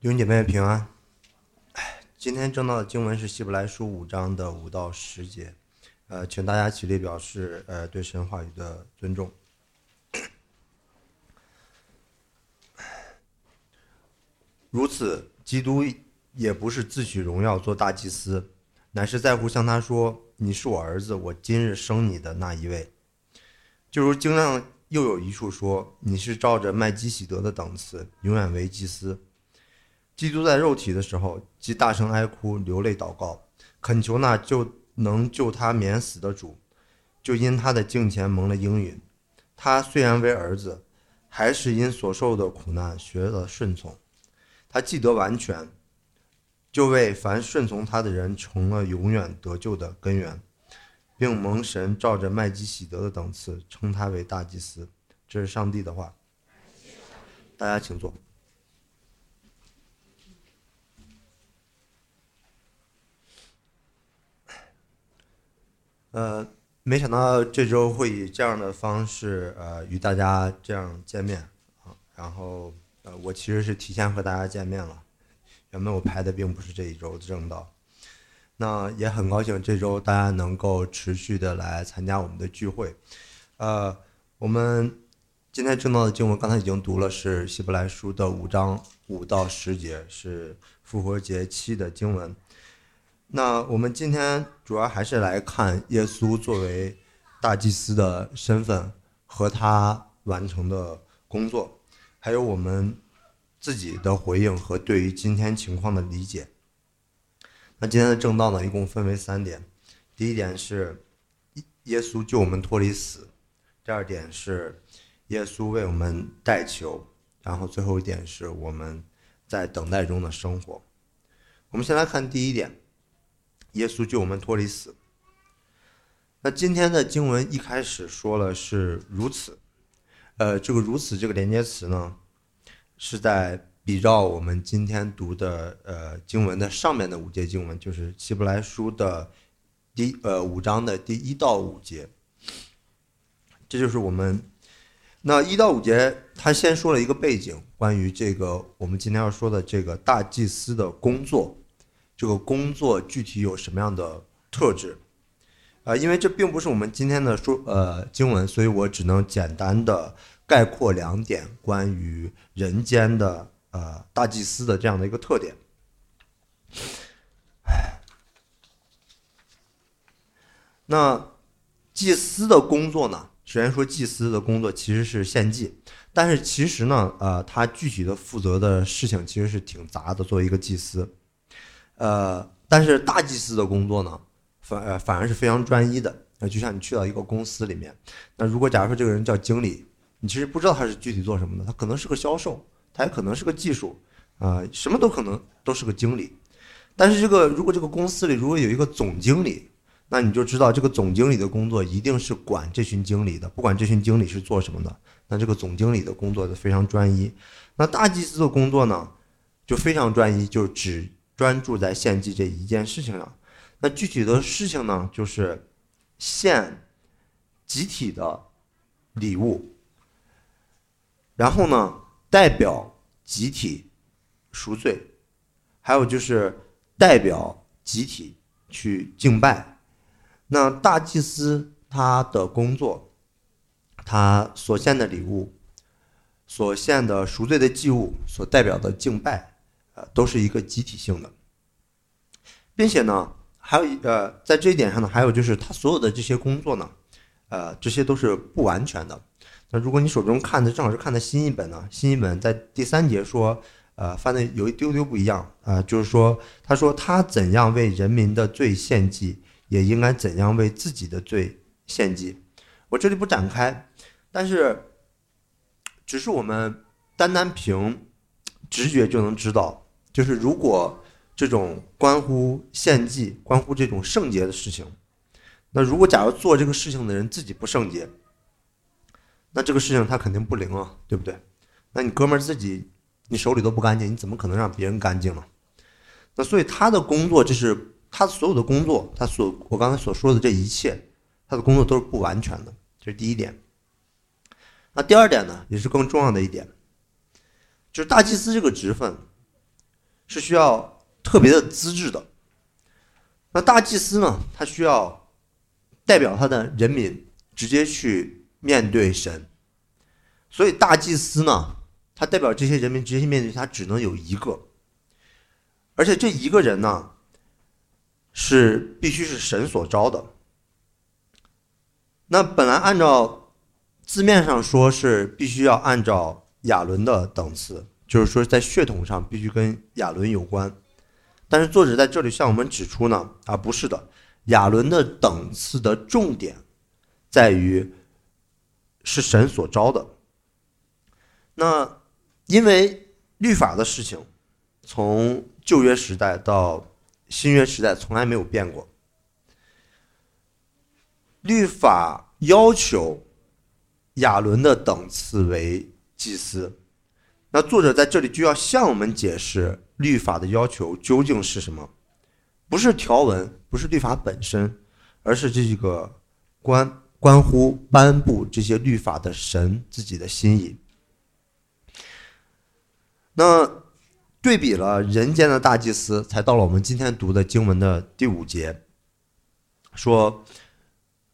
弟兄姐妹平安。今天正道的经文是希伯来书五章的五到十节，呃，请大家起立表示呃对神话语的尊重。如此，基督也不是自取荣耀做大祭司，乃是在乎向他说：“你是我儿子，我今日生你的那一位。”就如经上又有一处说：“你是照着麦基喜德的等次，永远为祭司。”基督在肉体的时候，即大声哀哭、流泪祷告，恳求那就能救他免死的主，就因他的敬虔蒙了应允。他虽然为儿子，还是因所受的苦难学了顺从。他既得完全，就为凡顺从他的人成了永远得救的根源，并蒙神照着麦基喜德的等次称他为大祭司。这是上帝的话。大家请坐。呃，没想到这周会以这样的方式，呃，与大家这样见面啊。然后，呃，我其实是提前和大家见面了，原本我排的并不是这一周的正道。那也很高兴这周大家能够持续的来参加我们的聚会。呃，我们今天正道的经文刚才已经读了，是希伯来书的五章五到十节，是复活节期的经文。那我们今天主要还是来看耶稣作为大祭司的身份和他完成的工作，还有我们自己的回应和对于今天情况的理解。那今天的正道呢，一共分为三点：第一点是耶稣救我们脱离死；第二点是耶稣为我们代求；然后最后一点是我们在等待中的生活。我们先来看第一点。耶稣救我们脱离死。那今天的经文一开始说了是如此，呃，这个如此这个连接词呢，是在比照我们今天读的呃经文的上面的五节经文，就是希伯来书的第呃五章的第一到五节。这就是我们那一到五节，他先说了一个背景，关于这个我们今天要说的这个大祭司的工作。这个工作具体有什么样的特质？啊，因为这并不是我们今天的说呃经文，所以我只能简单的概括两点关于人间的呃大祭司的这样的一个特点。那祭司的工作呢？首先说祭司的工作其实是献祭，但是其实呢，呃，他具体的负责的事情其实是挺杂的。作为一个祭司。呃，但是大祭司的工作呢，反呃反而是非常专一的。那就像你去到一个公司里面，那如果假如说这个人叫经理，你其实不知道他是具体做什么的，他可能是个销售，他也可能是个技术，啊，什么都可能都是个经理。但是这个如果这个公司里如果有一个总经理，那你就知道这个总经理的工作一定是管这群经理的，不管这群经理是做什么的，那这个总经理的工作就非常专一。那大祭司的工作呢，就非常专一，就只。专注在献祭这一件事情上，那具体的事情呢，就是献集体的礼物，然后呢，代表集体赎罪，还有就是代表集体去敬拜。那大祭司他的工作，他所献的礼物，所献的赎罪的祭物，所代表的敬拜。都是一个集体性的，并且呢，还有一呃，在这一点上呢，还有就是他所有的这些工作呢，呃，这些都是不完全的。那如果你手中看的正好是看的新一本呢，新一本在第三节说，呃，翻的有一丢丢不一样啊，就是说，他说他怎样为人民的罪献祭，也应该怎样为自己的罪献祭。我这里不展开，但是只是我们单单凭直觉就能知道。就是如果这种关乎献祭、关乎这种圣洁的事情，那如果假如做这个事情的人自己不圣洁，那这个事情他肯定不灵啊，对不对？那你哥们儿自己你手里都不干净，你怎么可能让别人干净呢？那所以他的工作就是他所有的工作，他所我刚才所说的这一切，他的工作都是不完全的，这是第一点。那第二点呢，也是更重要的一点，就是大祭司这个职分。是需要特别的资质的。那大祭司呢，他需要代表他的人民直接去面对神，所以大祭司呢，他代表这些人民直接去面对他，只能有一个，而且这一个人呢，是必须是神所招的。那本来按照字面上说是必须要按照亚伦的等次，就是说在血统上必须跟亚伦有关。但是作者在这里向我们指出呢，啊不是的，亚伦的等次的重点在于是神所招的。那因为律法的事情，从旧约时代到新约时代从来没有变过。律法要求亚伦的等次为祭司，那作者在这里就要向我们解释律法的要求究竟是什么，不是条文，不是律法本身，而是这个关关乎颁布这些律法的神自己的心意。那对比了人间的大祭司，才到了我们今天读的经文的第五节，说。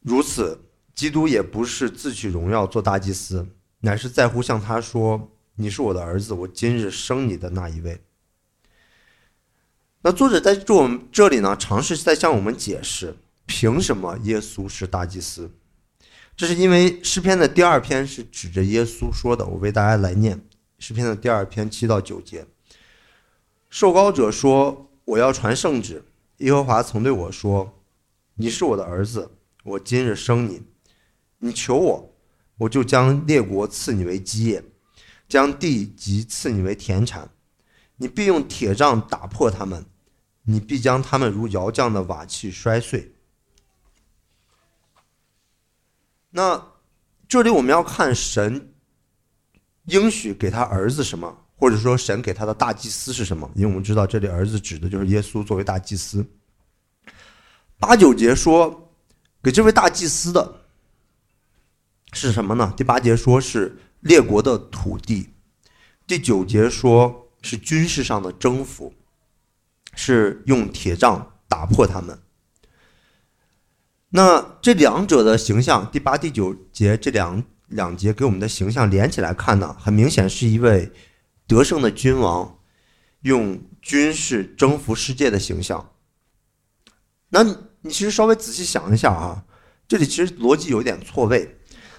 如此，基督也不是自取荣耀做大祭司，乃是在乎向他说：“你是我的儿子，我今日生你的那一位。”那作者在这我们这里呢，尝试在向我们解释，凭什么耶稣是大祭司？这是因为诗篇的第二篇是指着耶稣说的。我为大家来念诗篇的第二篇七到九节。受膏者说：“我要传圣旨。耶和华曾对我说：你是我的儿子。”我今日生你，你求我，我就将列国赐你为基业，将地级赐你为田产。你必用铁杖打破他们，你必将他们如窑匠的瓦器摔碎。那这里我们要看神应许给他儿子什么，或者说神给他的大祭司是什么？因为我们知道这里儿子指的就是耶稣作为大祭司。八九节说。给这位大祭司的是什么呢？第八节说是列国的土地，第九节说是军事上的征服，是用铁杖打破他们。那这两者的形象，第八、第九节这两两节给我们的形象连起来看呢，很明显是一位得胜的君王，用军事征服世界的形象。那。你其实稍微仔细想一下啊，这里其实逻辑有点错位。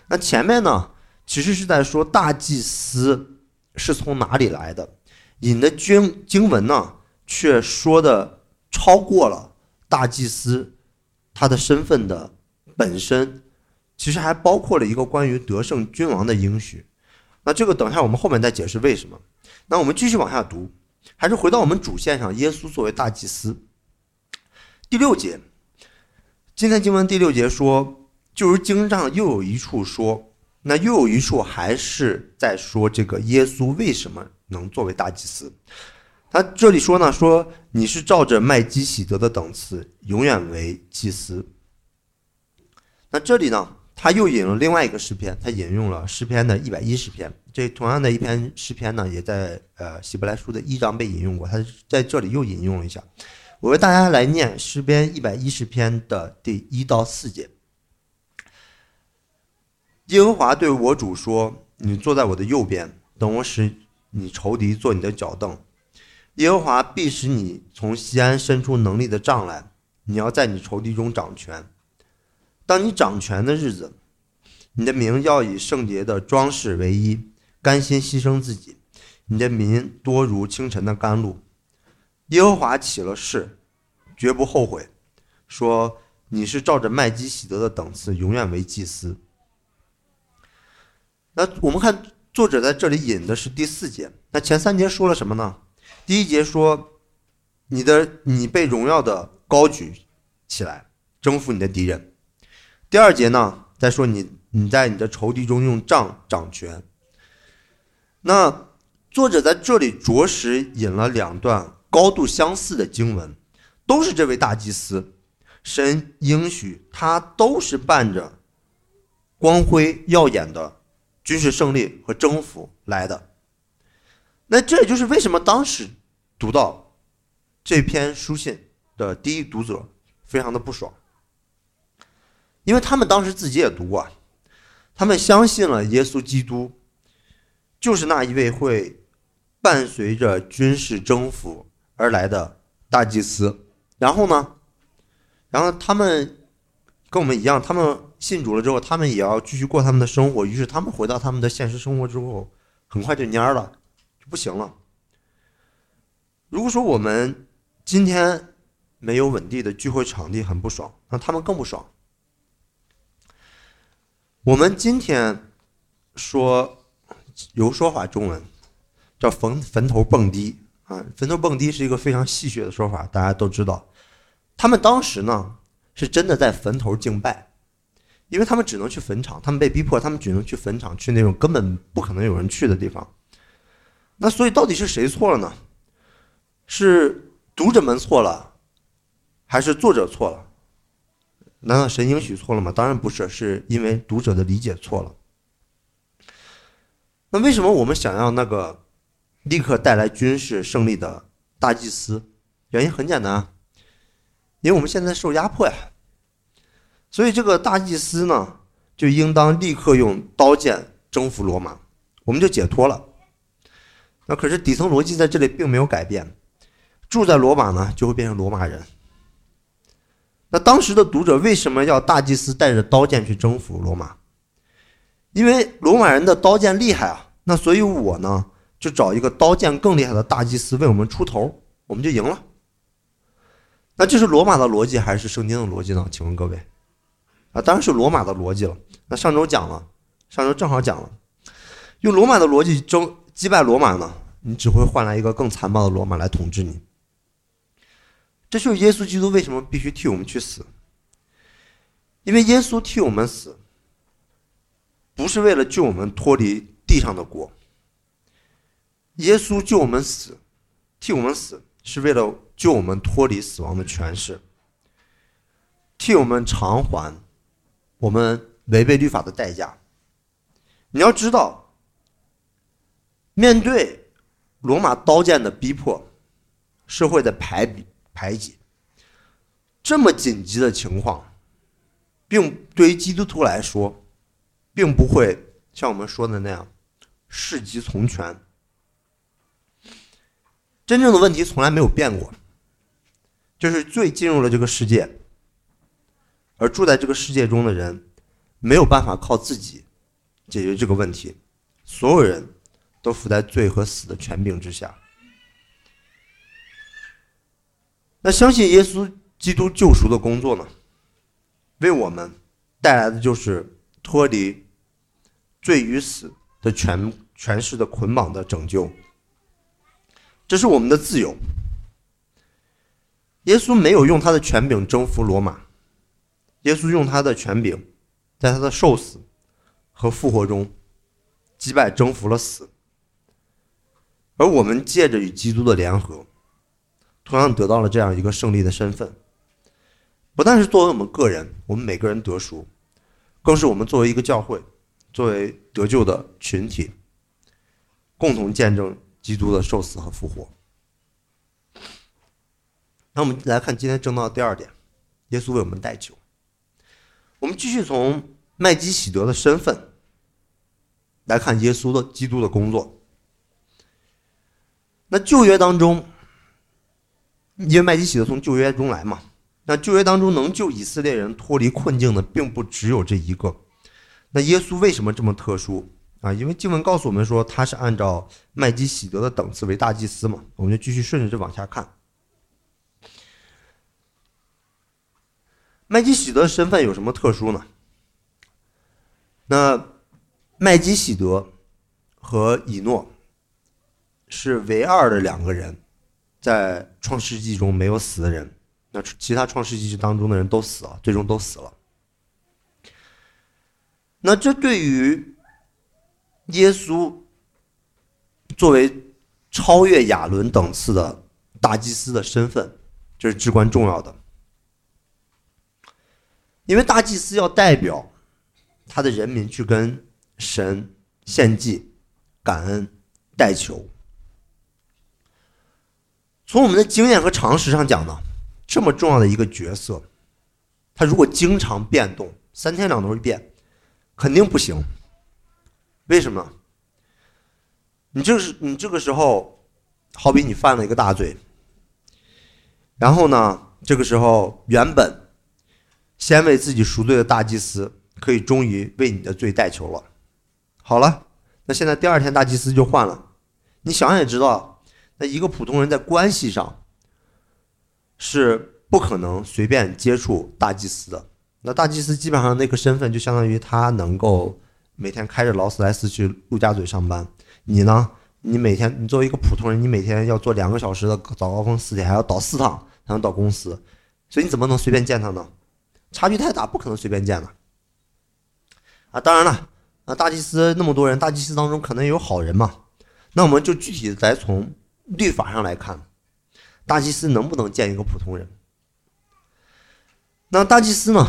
那前面呢，其实是在说大祭司是从哪里来的，引的经经文呢，却说的超过了大祭司他的身份的本身，其实还包括了一个关于得胜君王的应许。那这个等一下我们后面再解释为什么。那我们继续往下读，还是回到我们主线上，耶稣作为大祭司，第六节。今天经文第六节说，就如经上又有一处说，那又有一处还是在说这个耶稣为什么能作为大祭司？他这里说呢，说你是照着麦基喜德的等次，永远为祭司。那这里呢，他又引了另外一个诗篇，他引用了诗篇的一百一十篇。这同样的一篇诗篇呢，也在呃希伯来书的一章被引用过，他在这里又引用了一下。我为大家来念诗篇一百一十篇的第一到四节。耶和华对我主说：“你坐在我的右边，等我使你仇敌做你的脚凳。耶和华必使你从西安伸出能力的杖来，你要在你仇敌中掌权。当你掌权的日子，你的名要以圣洁的装饰为衣，甘心牺牲自己。你的民多如清晨的甘露。”耶和华起了誓，绝不后悔，说你是照着麦基喜德的等次，永远为祭司。那我们看作者在这里引的是第四节，那前三节说了什么呢？第一节说你的你被荣耀的高举起来，征服你的敌人。第二节呢，再说你你在你的仇敌中用杖掌权。那作者在这里着实引了两段。高度相似的经文，都是这位大祭司，神应许他都是伴着光辉耀眼的军事胜利和征服来的。那这也就是为什么当时读到这篇书信的第一读者非常的不爽，因为他们当时自己也读过，他们相信了耶稣基督就是那一位会伴随着军事征服而来的大祭司，然后呢，然后他们跟我们一样，他们信主了之后，他们也要继续过他们的生活，于是他们回到他们的现实生活之后，很快就蔫了，就不行了。如果说我们今天没有稳定的聚会场地，很不爽，那他们更不爽。我们今天说有说法，中文叫坟坟头蹦迪啊，坟头蹦迪是一个非常戏谑的说法，大家都知道。他们当时呢是真的在坟头敬拜，因为他们只能去坟场，他们被逼迫，他们只能去坟场，去那种根本不可能有人去的地方。那所以到底是谁错了呢？是读者们错了，还是作者错了？难道神应许错了吗？当然不是，是因为读者的理解错了。那为什么我们想要那个立刻带来军事胜利的大祭司？原因很简单，因为我们现在受压迫呀。所以这个大祭司呢，就应当立刻用刀剑征服罗马，我们就解脱了。那可是底层逻辑在这里并没有改变。住在罗马呢，就会变成罗马人。那当时的读者为什么要大祭司带着刀剑去征服罗马？因为罗马人的刀剑厉害啊。那所以我呢，就找一个刀剑更厉害的大祭司为我们出头，我们就赢了。那这是罗马的逻辑还是圣经的逻辑呢？请问各位，啊，当然是罗马的逻辑了。那上周讲了，上周正好讲了，用罗马的逻辑征击败罗马呢，你只会换来一个更残暴的罗马来统治你。这就是耶稣基督为什么必须替我们去死，因为耶稣替我们死，不是为了救我们脱离地上的国。耶稣救我们死，替我们死，是为了救我们脱离死亡的权势，替我们偿还我们违背律法的代价。你要知道，面对罗马刀剑的逼迫，社会的排比。排挤，这么紧急的情况，并对于基督徒来说，并不会像我们说的那样事急从权。真正的问题从来没有变过，就是罪进入了这个世界，而住在这个世界中的人没有办法靠自己解决这个问题，所有人都伏在罪和死的权柄之下。那相信耶稣基督救赎的工作呢，为我们带来的就是脱离罪与死的权权势的捆绑的拯救。这是我们的自由。耶稣没有用他的权柄征服罗马，耶稣用他的权柄，在他的受死和复活中击败征服了死，而我们借着与基督的联合。同样得到了这样一个胜利的身份，不但是作为我们个人，我们每个人得赎，更是我们作为一个教会，作为得救的群体，共同见证基督的受死和复活。那我们来看今天正道的第二点，耶稣为我们代求。我们继续从麦基喜德的身份来看耶稣的基督的工作。那旧约当中。因为麦基洗德从旧约中来嘛，那旧约当中能救以色列人脱离困境的，并不只有这一个。那耶稣为什么这么特殊啊？因为经文告诉我们说，他是按照麦基洗德的等次为大祭司嘛。我们就继续顺着这往下看。麦基洗德的身份有什么特殊呢？那麦基洗德和以诺是唯二的两个人。在创世纪中没有死的人，那其他创世纪当中的人都死了，最终都死了。那这对于耶稣作为超越亚伦等次的大祭司的身份，这是至关重要的。因为大祭司要代表他的人民去跟神献祭、感恩、代求。从我们的经验和常识上讲呢，这么重要的一个角色，他如果经常变动，三天两头一变，肯定不行。为什么？你这是你这个时候，好比你犯了一个大罪，然后呢，这个时候原本先为自己赎罪的大祭司，可以终于为你的罪代求了。好了，那现在第二天大祭司就换了，你想也知道，那一个普通人在关系上是不可能随便接触大祭司的。那大祭司基本上那个身份就相当于他能够。每天开着劳斯莱斯去陆家嘴上班，你呢？你每天你作为一个普通人，你每天要坐两个小时的早高峰四点，还要倒四趟才能到公司，所以你怎么能随便见他呢？差距太大，不可能随便见的。啊，当然了，啊，大祭司那么多人，大祭司当中可能也有好人嘛。那我们就具体再从律法上来看，大祭司能不能见一个普通人？那大祭司呢，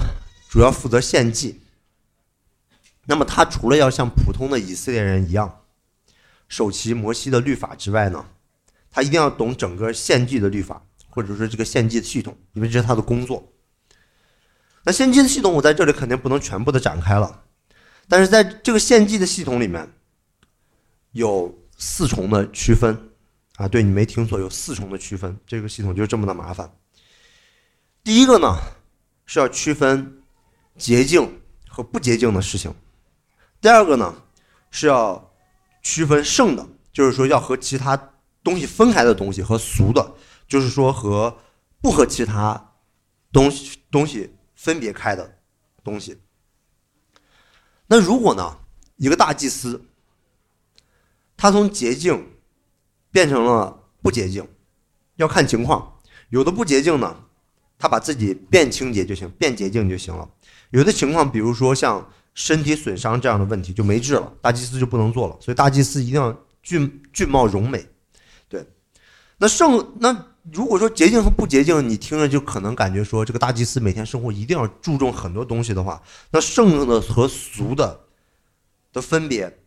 主要负责献祭。那么他除了要像普通的以色列人一样守其摩西的律法之外呢，他一定要懂整个献祭的律法，或者说这个献祭的系统，因为这是他的工作。那献祭的系统我在这里肯定不能全部的展开了，但是在这个献祭的系统里面有四重的区分啊，对你没听错，有四重的区分，这个系统就是这么的麻烦。第一个呢是要区分洁净和不洁净的事情。第二个呢，是要区分圣的，就是说要和其他东西分开的东西和俗的，就是说和不和其他东西东西分别开的东西。那如果呢，一个大祭司，他从洁净变成了不洁净，要看情况。有的不洁净呢，他把自己变清洁就行，变洁净就行了。有的情况，比如说像。身体损伤这样的问题就没治了，大祭司就不能做了。所以大祭司一定要俊俊貌容美，对。那圣那如果说洁净和不洁净，你听着就可能感觉说这个大祭司每天生活一定要注重很多东西的话，那圣的和俗的的分别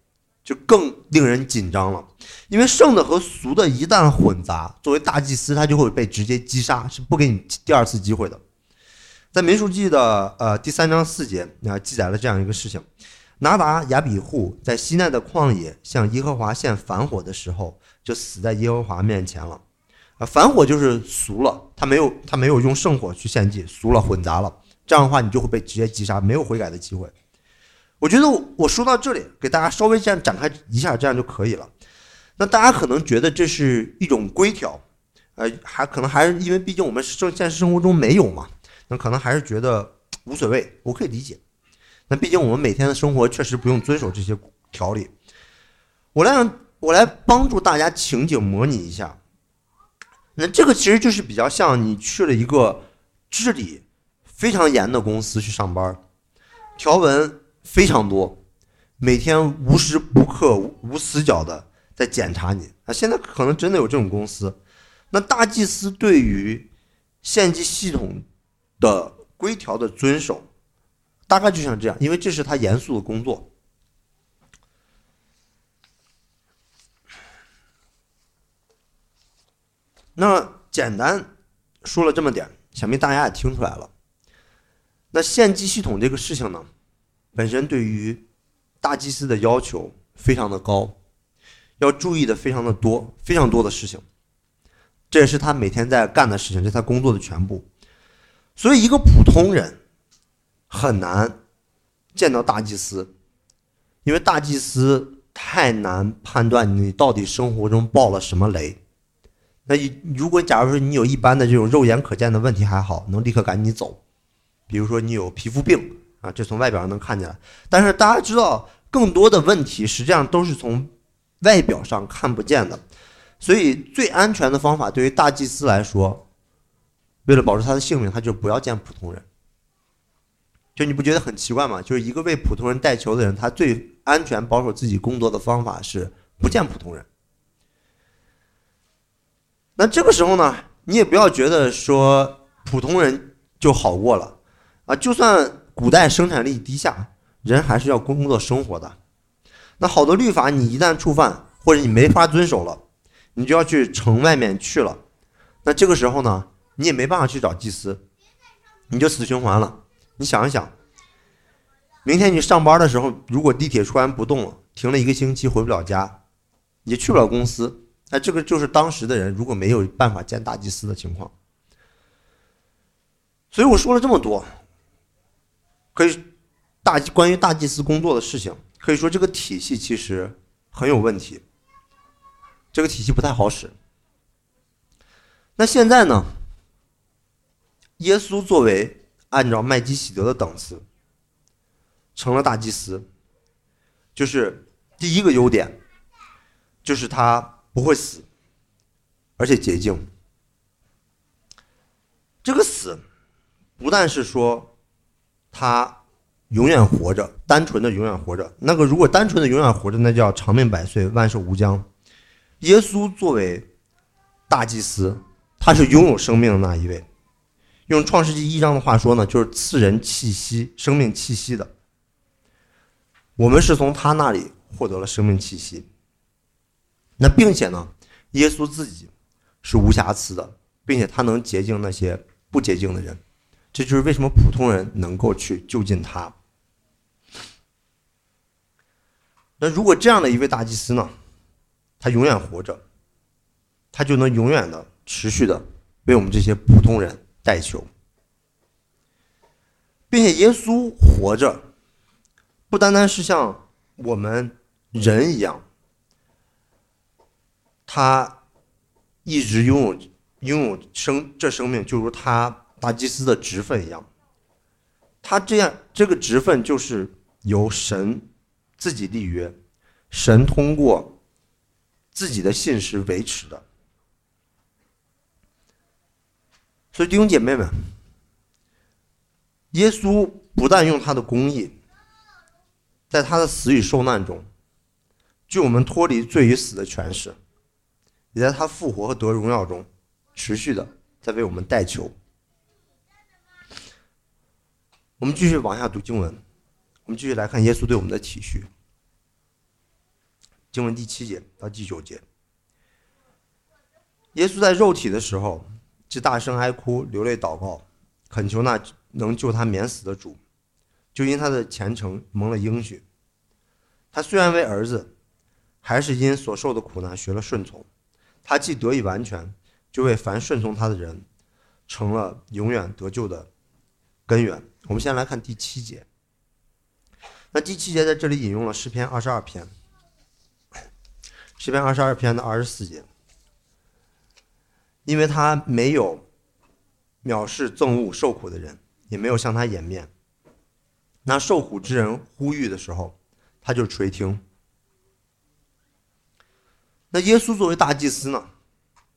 就更令人紧张了。因为圣的和俗的一旦混杂，作为大祭司他就会被直接击杀，是不给你第二次机会的。在民数记的呃第三章四节啊记载了这样一个事情：拿达亚比户在西奈的旷野向耶和华献反火的时候，就死在耶和华面前了。啊，反火就是俗了，他没有他没有用圣火去献祭，俗了混杂了，这样的话你就会被直接击杀，没有悔改的机会。我觉得我说到这里，给大家稍微这样展开一下，这样就可以了。那大家可能觉得这是一种规条，呃，还可能还是因为毕竟我们生现实生活中没有嘛。那可能还是觉得无所谓，我可以理解。那毕竟我们每天的生活确实不用遵守这些条例。我来我来帮助大家情景模拟一下。那这个其实就是比较像你去了一个治理非常严的公司去上班，条文非常多，每天无时不刻无死角的在检查你。啊，现在可能真的有这种公司。那大祭司对于献祭系统。的规条的遵守，大概就像这样，因为这是他严肃的工作。那简单说了这么点，想必大家也听出来了。那献祭系统这个事情呢，本身对于大祭司的要求非常的高，要注意的非常的多，非常多的事情。这也是他每天在干的事情，这是他工作的全部。所以，一个普通人很难见到大祭司，因为大祭司太难判断你到底生活中爆了什么雷。那如果假如说你有一般的这种肉眼可见的问题还好，能立刻赶紧走。比如说你有皮肤病啊，这从外表上能看见。但是大家知道，更多的问题实际上都是从外表上看不见的。所以，最安全的方法对于大祭司来说。为了保住他的性命，他就不要见普通人。就你不觉得很奇怪吗？就是一个为普通人带球的人，他最安全保守自己工作的方法是不见普通人。那这个时候呢，你也不要觉得说普通人就好过了啊！就算古代生产力低下，人还是要工作生活的。那好多律法，你一旦触犯或者你没法遵守了，你就要去城外面去了。那这个时候呢，你也没办法去找祭司，你就死循环了。你想一想，明天你上班的时候，如果地铁突然不动了，停了一个星期回不了家，也去不了公司，那这个就是当时的人如果没有办法见大祭司的情况。所以我说了这么多，可以大关于大祭司工作的事情，可以说这个体系其实很有问题，这个体系不太好使。那现在呢？耶稣作为按照麦基喜德的等次，成了大祭司，就是第一个优点，就是他不会死，而且洁净。这个死，不但是说他永远活着，单纯的永远活着。那个如果单纯的永远活着，那叫长命百岁，万寿无疆。耶稣作为大祭司。他是拥有生命的那一位，用创世纪一章的话说呢，就是赐人气息、生命气息的。我们是从他那里获得了生命气息。那并且呢，耶稣自己是无瑕疵的，并且他能洁净那些不洁净的人。这就是为什么普通人能够去就近他。那如果这样的一位大祭司呢，他永远活着，他就能永远的。持续的为我们这些普通人代求，并且耶稣活着，不单单是像我们人一样，他一直拥有拥有生这生命，就如他大祭司的职分一样。他这样这个职分就是由神自己立约，神通过自己的信实维持的。所以弟兄姐妹们，耶稣不但用他的公义，在他的死与受难中，救我们脱离罪与死的权势，也在他复活和得荣耀中，持续的在为我们代求。我们继续往下读经文，我们继续来看耶稣对我们的体恤。经文第七节到第九节，耶稣在肉体的时候。就大声哀哭，流泪祷告，恳求那能救他免死的主，就因他的虔诚蒙了应许。他虽然为儿子，还是因所受的苦难学了顺从。他既得以完全，就为凡顺从他的人，成了永远得救的根源。我们先来看第七节。那第七节在这里引用了诗篇二十二篇，诗篇二十二篇的二十四节。因为他没有藐视憎恶受苦的人，也没有向他掩面。那受苦之人呼吁的时候，他就垂听。那耶稣作为大祭司呢，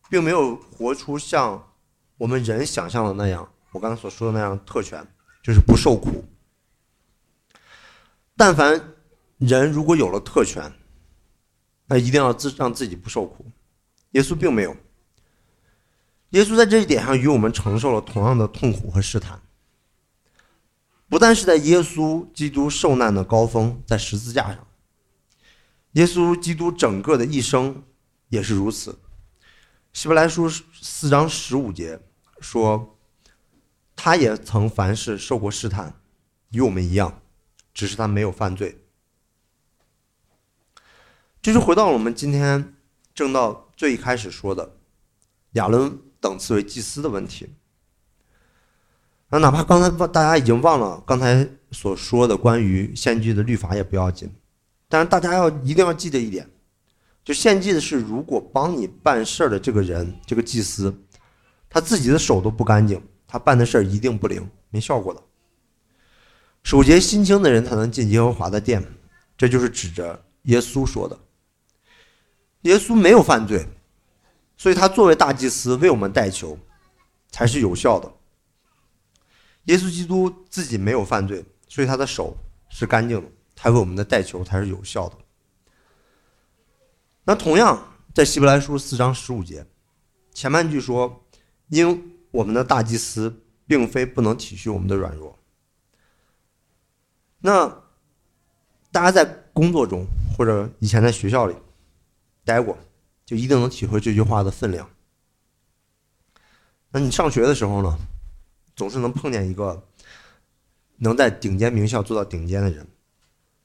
并没有活出像我们人想象的那样，我刚才所说的那样特权，就是不受苦。但凡人如果有了特权，那一定要自让自己不受苦。耶稣并没有。耶稣在这一点上与我们承受了同样的痛苦和试探，不但是在耶稣基督受难的高峰，在十字架上，耶稣基督整个的一生也是如此。希伯来书四章十五节说，他也曾凡事受过试探，与我们一样，只是他没有犯罪。这就回到我们今天正道最一开始说的亚伦。等次为祭司的问题，那哪怕刚才大家已经忘了刚才所说的关于献祭的律法也不要紧，但是大家要一定要记得一点，就献祭的是如果帮你办事儿的这个人，这个祭司，他自己的手都不干净，他办的事儿一定不灵，没效果的。守节心清的人才能进耶和华的殿，这就是指着耶稣说的。耶稣没有犯罪。所以，他作为大祭司为我们代求，才是有效的。耶稣基督自己没有犯罪，所以他的手是干净的，他为我们的带球才是有效的。那同样，在希伯来书四章十五节，前半句说：“因我们的大祭司并非不能体恤我们的软弱。”那大家在工作中或者以前在学校里待过。就一定能体会这句话的分量。那你上学的时候呢，总是能碰见一个能在顶尖名校做到顶尖的人。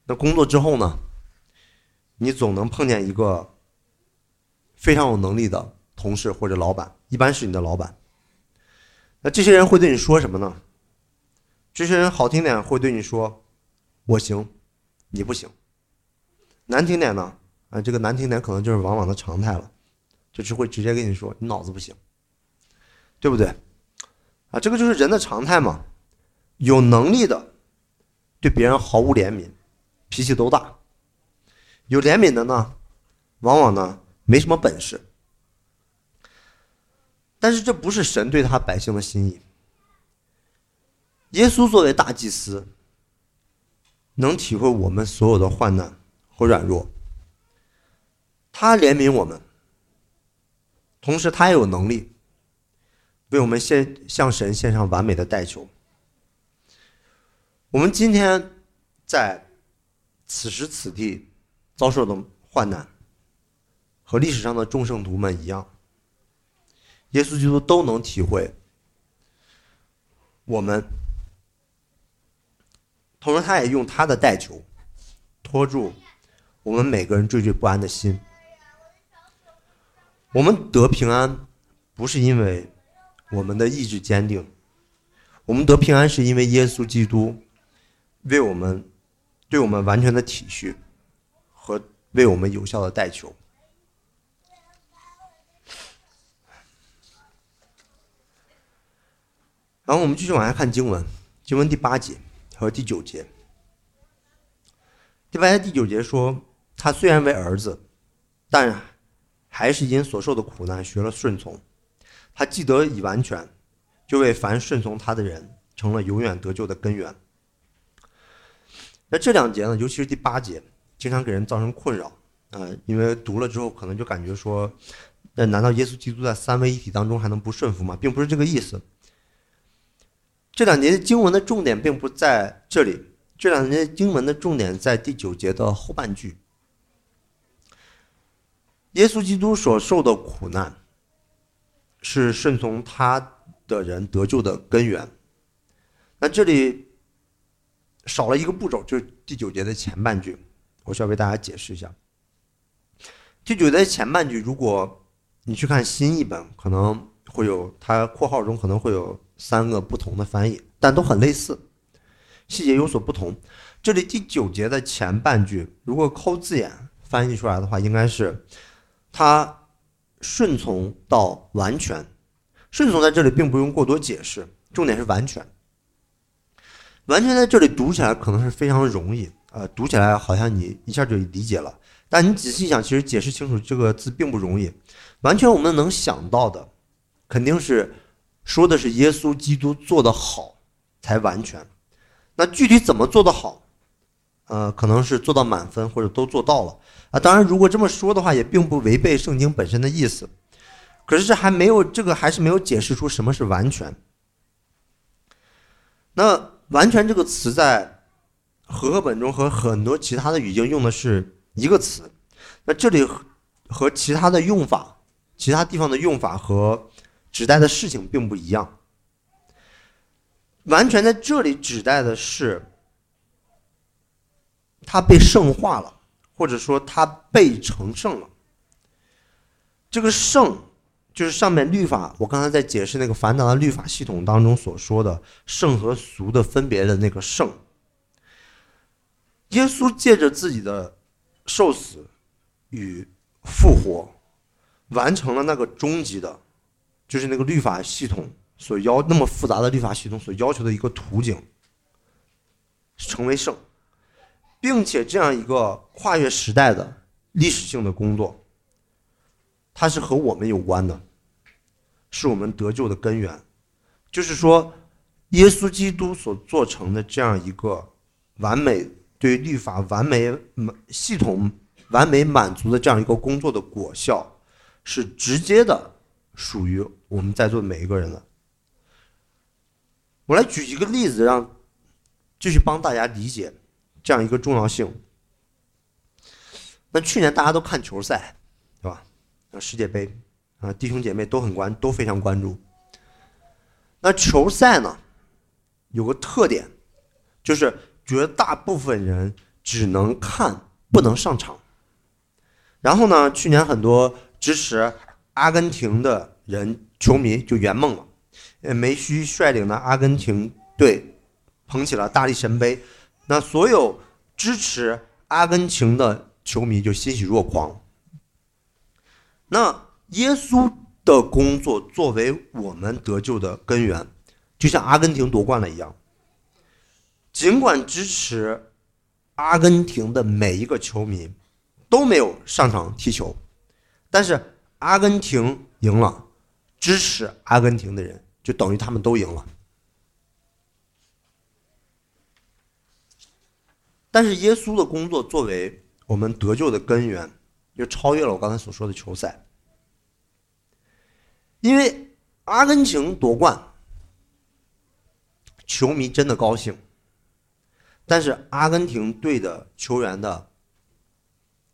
那工作之后呢，你总能碰见一个非常有能力的同事或者老板，一般是你的老板。那这些人会对你说什么呢？这些人好听点会对你说：“我行，你不行。”难听点呢，啊，这个难听点可能就是往往的常态了，就是会直接跟你说：“你脑子不行。”对不对？啊，这个就是人的常态嘛。有能力的对别人毫无怜悯，脾气都大；有怜悯的呢，往往呢没什么本事。但是这不是神对他百姓的心意。耶稣作为大祭司，能体会我们所有的患难和软弱，他怜悯我们，同时他也有能力。为我们献向神献上完美的代求。我们今天在此时此地遭受的患难，和历史上的众圣徒们一样，耶稣基督都能体会。我们，同时他也用他的代求托住我们每个人惴惴不安的心。我们得平安，不是因为。我们的意志坚定，我们得平安是因为耶稣基督为我们对我们完全的体恤和为我们有效的代求。然后我们继续往下看经文，经文第八节和第九节。第八节第九节说，他虽然为儿子，但还是因所受的苦难学了顺从。他既得以完全，就为凡顺从他的人成了永远得救的根源。那这两节呢，尤其是第八节，经常给人造成困扰啊，因为读了之后可能就感觉说，那难道耶稣基督在三位一体当中还能不顺服吗？并不是这个意思。这两节经文的重点并不在这里，这两节经文的重点在第九节的后半句。耶稣基督所受的苦难。是顺从他的人得救的根源。那这里少了一个步骤，就是第九节的前半句，我需要为大家解释一下。第九节的前半句，如果你去看新译本，可能会有它括号中可能会有三个不同的翻译，但都很类似，细节有所不同。这里第九节的前半句，如果抠字眼翻译出来的话，应该是他。顺从到完全，顺从在这里并不用过多解释，重点是完全。完全在这里读起来可能是非常容易，呃，读起来好像你一下就理解了。但你仔细想，其实解释清楚这个字并不容易。完全我们能想到的，肯定是说的是耶稣基督做得好才完全。那具体怎么做得好？呃，可能是做到满分，或者都做到了啊。当然，如果这么说的话，也并不违背圣经本身的意思。可是这还没有，这个还是没有解释出什么是完全。那“完全”这个词在和合本中和很多其他的语境用的是一个词。那这里和其他的用法，其他地方的用法和指代的事情并不一样。完全在这里指代的是。他被圣化了，或者说他被成圣了。这个圣就是上面律法，我刚才在解释那个繁杂的律法系统当中所说的圣和俗的分别的那个圣。耶稣借着自己的受死与复活，完成了那个终极的，就是那个律法系统所要那么复杂的律法系统所要求的一个途径，成为圣。并且这样一个跨越时代的历史性的工作，它是和我们有关的，是我们得救的根源。就是说，耶稣基督所做成的这样一个完美对律法完美系统完美满足的这样一个工作的果效，是直接的属于我们在座每一个人的。我来举一个例子，让继续帮大家理解。这样一个重要性。那去年大家都看球赛，对吧？世界杯啊，弟兄姐妹都很关，都非常关注。那球赛呢，有个特点，就是绝大部分人只能看，不能上场。然后呢，去年很多支持阿根廷的人球迷就圆梦了，梅西率领的阿根廷队捧起了大力神杯，那所有支持阿根廷的球迷就欣喜若狂。那耶稣的工作作为我们得救的根源，就像阿根廷夺冠了一样。尽管支持阿根廷的每一个球迷。都没有上场踢球，但是阿根廷赢了，支持阿根廷的人就等于他们都赢了。但是耶稣的工作作为我们得救的根源，就超越了我刚才所说的球赛，因为阿根廷夺冠，球迷真的高兴，但是阿根廷队的球员的。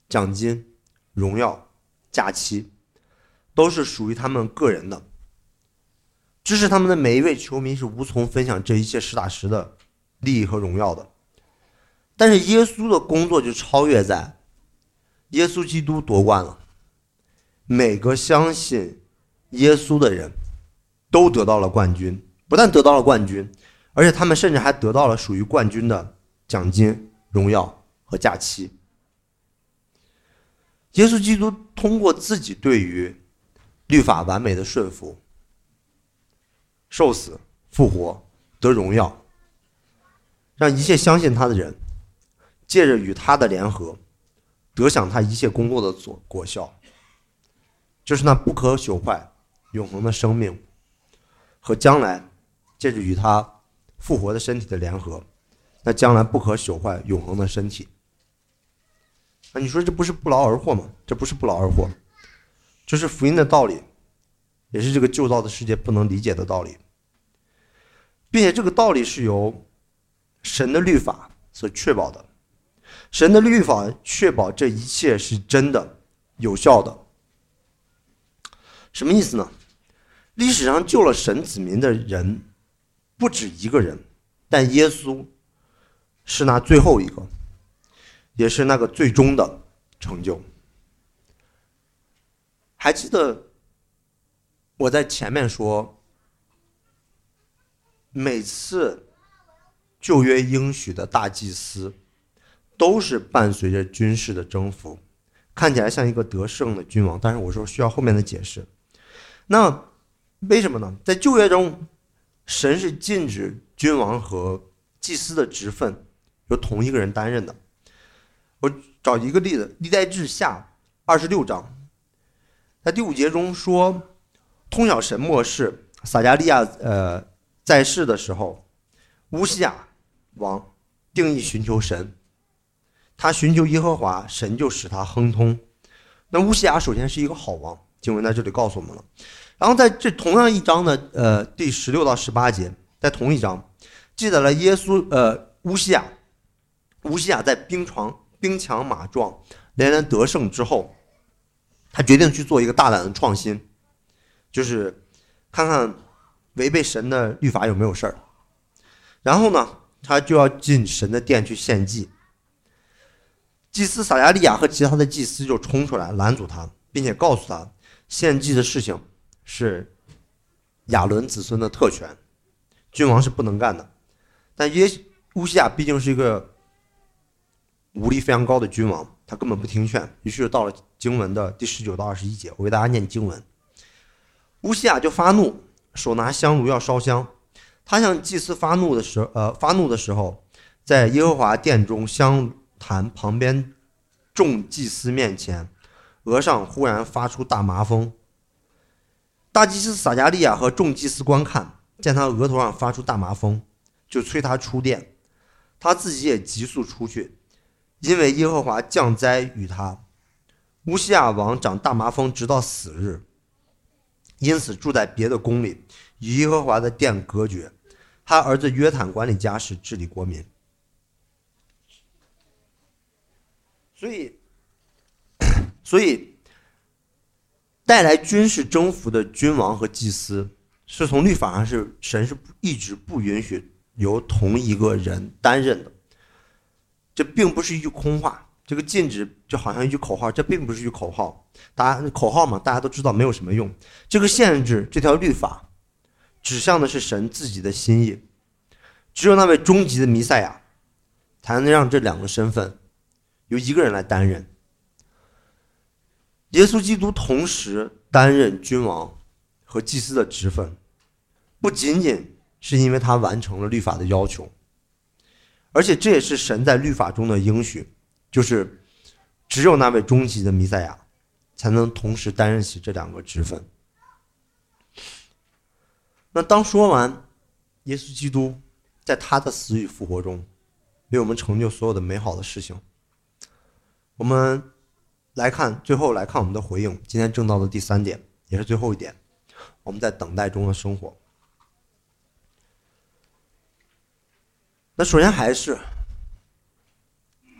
奖金、荣耀、假期，都是属于他们个人的。支持他们的每一位球迷是无从分享这一切实打实的利益和荣耀的。但是耶稣的工作就超越在，耶稣基督夺冠了，每个相信耶稣的人都得到了冠军，不但得到了冠军，而且他们甚至还得到了属于冠军的奖金、荣耀和假期。耶稣基督通过自己对于律法完美的顺服、受死、复活、得荣耀，让一切相信他的人借着与他的联合，得享他一切工作的果果效，就是那不可朽坏、永恒的生命，和将来借着与他复活的身体的联合，那将来不可朽坏、永恒的身体。那你说这不是不劳而获吗？这不是不劳而获，这是福音的道理，也是这个旧造的世界不能理解的道理，并且这个道理是由神的律法所确保的。神的律法确保这一切是真的、有效的。什么意思呢？历史上救了神子民的人不止一个人，但耶稣是那最后一个。也是那个最终的成就。还记得我在前面说，每次旧约应许的大祭司都是伴随着军事的征服，看起来像一个得胜的君王。但是我说需要后面的解释。那为什么呢？在旧约中，神是禁止君王和祭司的职分由同一个人担任的。我找一个例子，《历代志下》二十六章，在第五节中说，通晓神末世，撒加利亚呃在世的时候，乌西亚王定义寻求神，他寻求耶和华，神就使他亨通。那乌西亚首先是一个好王，经文在这里告诉我们了。然后在这同样一章的呃第十六到十八节，在同一章记载了耶稣呃乌西亚，乌西亚在兵床。兵强马壮，连连得胜之后，他决定去做一个大胆的创新，就是看看违背神的律法有没有事儿。然后呢，他就要进神的殿去献祭。祭司撒加利亚和其他的祭司就冲出来拦阻他，并且告诉他，献祭的事情是亚伦子孙的特权，君王是不能干的。但耶乌西亚毕竟是一个。武力非常高的君王，他根本不听劝，于是到了经文的第十九到二十一节，我给大家念经文。乌西亚就发怒，手拿香炉要烧香。他向祭司发怒的时，呃，发怒的时候，在耶和华殿中香坛旁边众祭司面前，额上忽然发出大麻风。大祭司撒加利亚和众祭司观看，见他额头上发出大麻风，就催他出殿，他自己也急速出去。因为耶和华降灾于他，乌西亚王长大麻风，直到死日。因此住在别的宫里，与耶和华的殿隔绝。他儿子约坦管理家事，治理国民。所以，所以带来军事征服的君王和祭司，是从律法上是神是一直不允许由同一个人担任的。这并不是一句空话，这个禁止就好像一句口号，这并不是一句口号。大家口号嘛，大家都知道没有什么用。这个限制，这条律法，指向的是神自己的心意。只有那位终极的弥赛亚，才能让这两个身份由一个人来担任。耶稣基督同时担任君王和祭司的职分，不仅仅是因为他完成了律法的要求，而且这也是神在律法中的应许，就是只有那位终极的弥赛亚，才能同时担任起这两个职分。那当说完耶稣基督在他的死与复活中为我们成就所有的美好的事情，我们。来看，最后来看我们的回应。今天正道的第三点，也是最后一点，我们在等待中的生活。那首先还是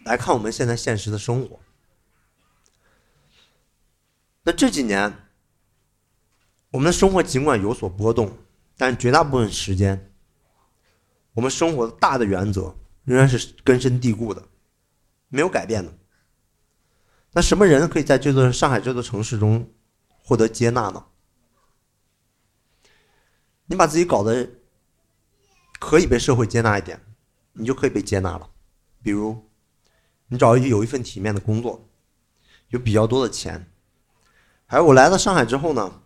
来看我们现在现实的生活。那这几年，我们的生活尽管有所波动，但绝大部分时间，我们生活的大的原则仍然是根深蒂固的，没有改变的。那什么人可以在这座上海这座城市中获得接纳呢？你把自己搞得可以被社会接纳一点，你就可以被接纳了。比如，你找一有一份体面的工作，有比较多的钱。还有，我来到上海之后呢，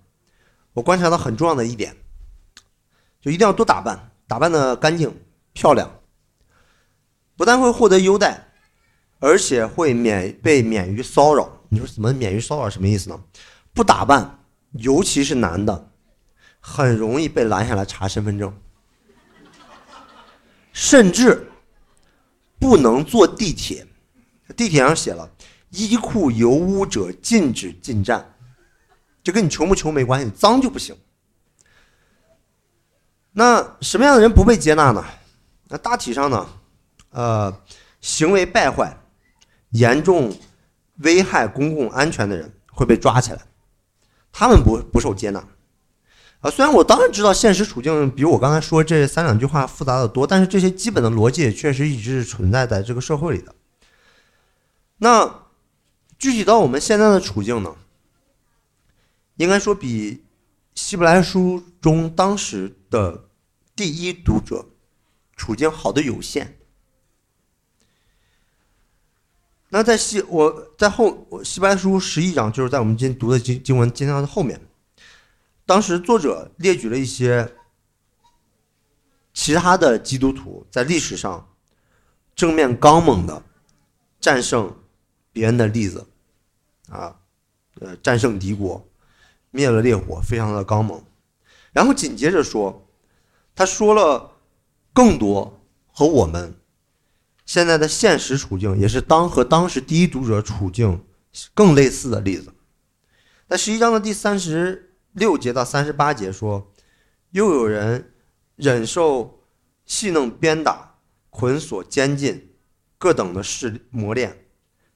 我观察到很重要的一点，就一定要多打扮，打扮的干净漂亮，不但会获得优待。而且会免被免于骚扰。你说怎么免于骚扰？什么意思呢？不打扮，尤其是男的，很容易被拦下来查身份证，甚至不能坐地铁。地铁上写了“衣裤油污者禁止进站”，这跟你穷不穷没关系，脏就不行。那什么样的人不被接纳呢？那大体上呢，呃，行为败坏。严重危害公共安全的人会被抓起来，他们不不受接纳。啊，虽然我当然知道现实处境比我刚才说这三两句话复杂的多，但是这些基本的逻辑确实一直是存在在这个社会里的。那具体到我们现在的处境呢？应该说比希伯来书中当时的第一读者处境好的有限。那在西我在后我西白书十一章，就是在我们今天读的经经文经章的后面，当时作者列举了一些其他的基督徒在历史上正面刚猛的战胜别人的例子，啊，呃，战胜敌国，灭了烈火，非常的刚猛。然后紧接着说，他说了更多和我们。现在的现实处境也是当和当时第一读者处境更类似的例子。在十一章的第三十六节到三十八节说，又有人忍受戏弄、鞭打、捆锁、监禁各等的试磨练，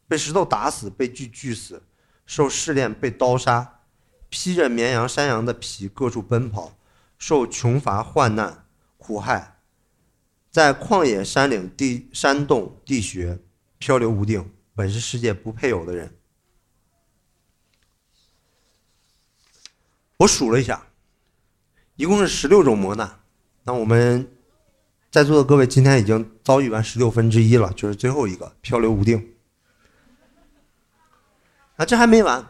被石头打死，被锯锯死，受试炼，被刀杀，披着绵羊、山羊的皮各处奔跑，受穷乏、患难、苦害。在旷野、山岭、地山洞、地穴漂流无定，本是世界不配有的人。我数了一下，一共是十六种磨难。那我们在座的各位今天已经遭遇完十六分之一了，就是最后一个漂流无定。啊，这还没完。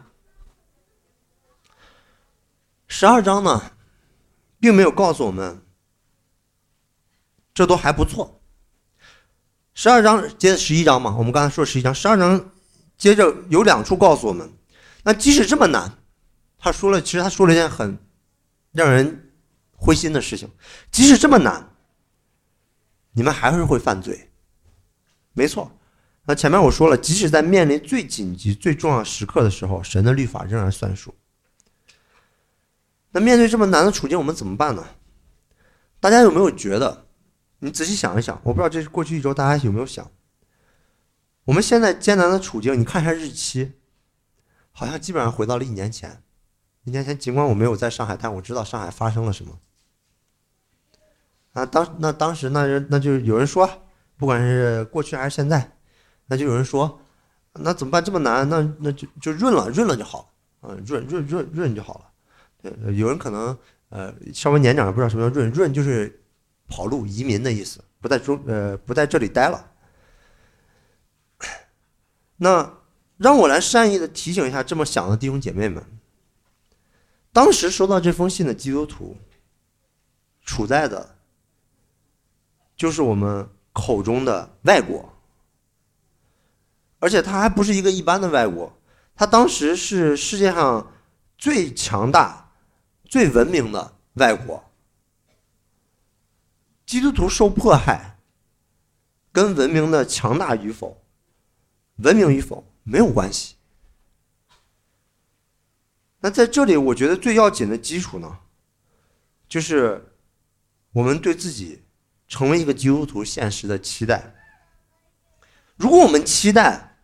十二章呢，并没有告诉我们。这都还不错。十二章接着十一章嘛，我们刚才说十一章，十二章接着有两处告诉我们，那即使这么难，他说了，其实他说了一件很让人灰心的事情，即使这么难，你们还是会犯罪。没错，那前面我说了，即使在面临最紧急、最重要时刻的时候，神的律法仍然算数。那面对这么难的处境，我们怎么办呢？大家有没有觉得？你仔细想一想，我不知道这是过去一周大家有没有想，我们现在艰难的处境，你看一下日期，好像基本上回到了一年前。一年前，尽管我没有在上海，但我知道上海发生了什么。啊，当那当时那人那就有人说，不管是过去还是现在，那就有人说，那怎么办？这么难？那那就就润了，润了就好了，啊，润润润润就好了。对，有人可能呃稍微年长的不知道什么叫润，润就是跑路、移民的意思，不在中呃不在这里待了。那让我来善意的提醒一下这么想的弟兄姐妹们，当时收到这封信的基督徒，处在的。就是我们口中的外国，而且他还不是一个一般的外国，他当时是世界上最强大、最文明的外国。基督徒受迫害，跟文明的强大与否、文明与否没有关系。那在这里，我觉得最要紧的基础呢，就是我们对自己。成为一个基督徒，现实的期待。如果我们期待，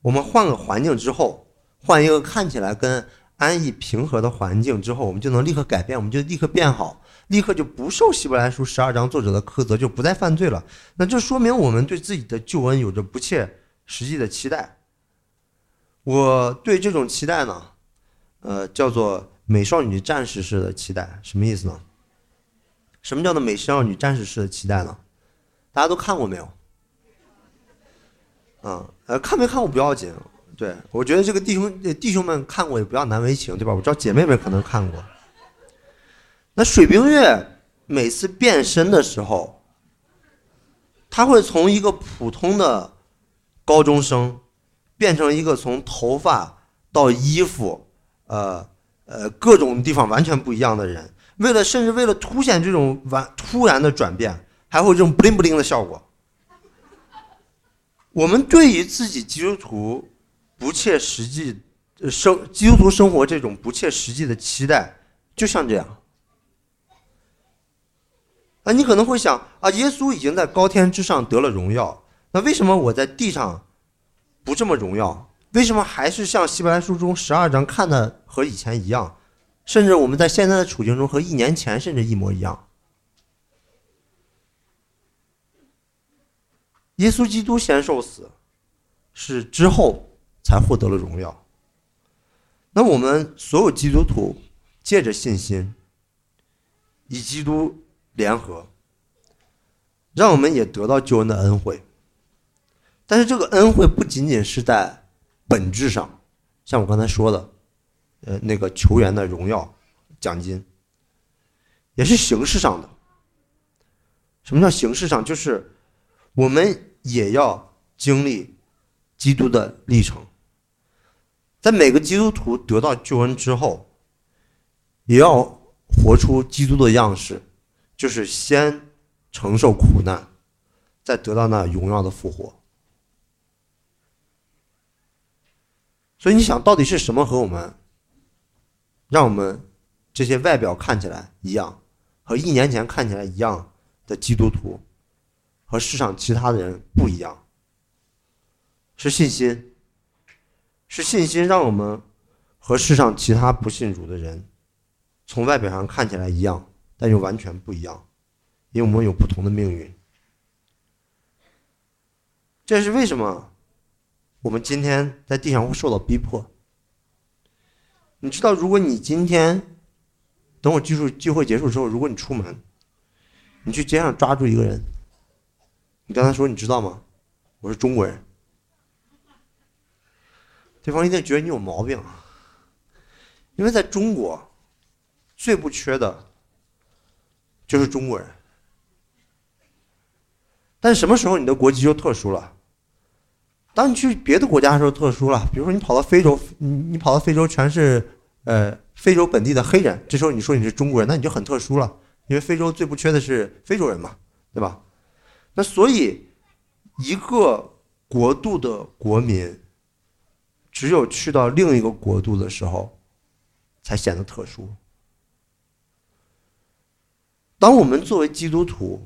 我们换个环境之后，换一个看起来跟安逸平和的环境之后，我们就能立刻改变，我们就立刻变好，立刻就不受希伯来书十二章作者的苛责，就不再犯罪了。那这说明我们对自己的救恩有着不切实际的期待。我对这种期待呢，呃，叫做美少女战士式的期待，什么意思呢？什么叫做美少女战士式的期待呢？大家都看过没有？嗯，呃，看没看过不要紧。对我觉得这个弟兄弟兄们看过也不要难为情，对吧？我知道姐妹们可能看过。那水冰月每次变身的时候，他会从一个普通的高中生变成一个从头发到衣服，呃呃各种地方完全不一样的人。为了，甚至为了凸显这种完突然的转变，还会这种不灵不灵的效果。我们对于自己基督徒不切实际生基督徒生活这种不切实际的期待，就像这样。啊，你可能会想啊，耶稣已经在高天之上得了荣耀，那为什么我在地上不这么荣耀？为什么还是像希伯来书中十二章看的和以前一样？甚至我们在现在的处境中和一年前甚至一模一样。耶稣基督先受死，是之后才获得了荣耀。那我们所有基督徒借着信心，以基督联合，让我们也得到救恩的恩惠。但是这个恩惠不仅仅是在本质上，像我刚才说的。呃，那个球员的荣耀奖金，也是形式上的。什么叫形式上？就是我们也要经历基督的历程，在每个基督徒得到救恩之后，也要活出基督的样式，就是先承受苦难，再得到那荣耀的复活。所以你想到底是什么和我们？让我们这些外表看起来一样，和一年前看起来一样的基督徒，和世上其他的人不一样，是信心，是信心让我们和世上其他不信主的人，从外表上看起来一样，但又完全不一样，因为我们有不同的命运。这是为什么？我们今天在地上会受到逼迫。你知道，如果你今天等我聚会聚会结束之后，如果你出门，你去街上抓住一个人，你跟他说：“你知道吗？我是中国人。”对方一定觉得你有毛病，因为在中国最不缺的就是中国人。但什么时候你的国籍就特殊了？当你去别的国家的时候特殊了，比如说你跑到非洲，你你跑到非洲全是。呃，非洲本地的黑人，这时候你说你是中国人，那你就很特殊了，因为非洲最不缺的是非洲人嘛，对吧？那所以，一个国度的国民，只有去到另一个国度的时候，才显得特殊。当我们作为基督徒，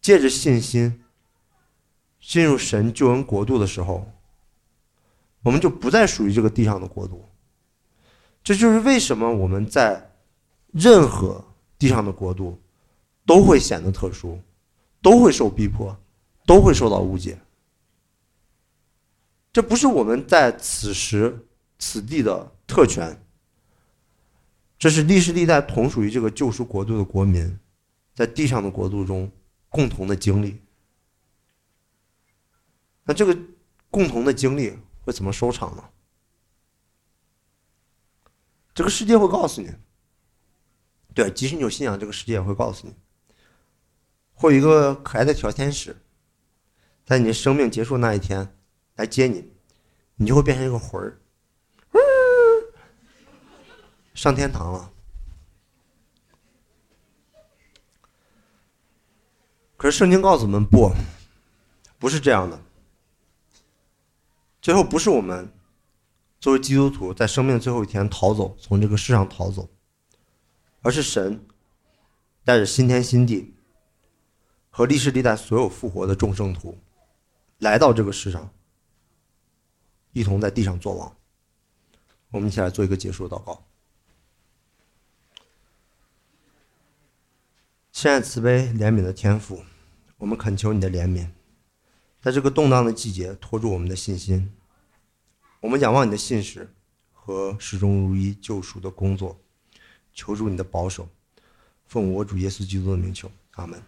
借着信心进入神救恩国度的时候，我们就不再属于这个地上的国度。这就是为什么我们在任何地上的国度都会显得特殊，都会受逼迫，都会受到误解。这不是我们在此时此地的特权，这是历世历代同属于这个救赎国度的国民，在地上的国度中共同的经历。那这个共同的经历会怎么收场呢？这个世界会告诉你，对，即使你有信仰，这个世界也会告诉你，会有一个可爱的小天使，在你生命结束那一天来接你，你就会变成一个魂儿，上天堂了。可是圣经告诉我们，不，不是这样的。最后不是我们作为基督徒在生命最后一天逃走，从这个世上逃走，而是神带着新天新地和历史历代所有复活的众圣徒来到这个世上，一同在地上作王。我们一起来做一个结束的祷告。亲爱慈悲怜悯的天父，我们恳求你的怜悯。在这个动荡的季节，托住我们的信心。我们仰望你的信实和始终如一救赎的工作，求助你的保守。奉我主耶稣基督的名求，阿门。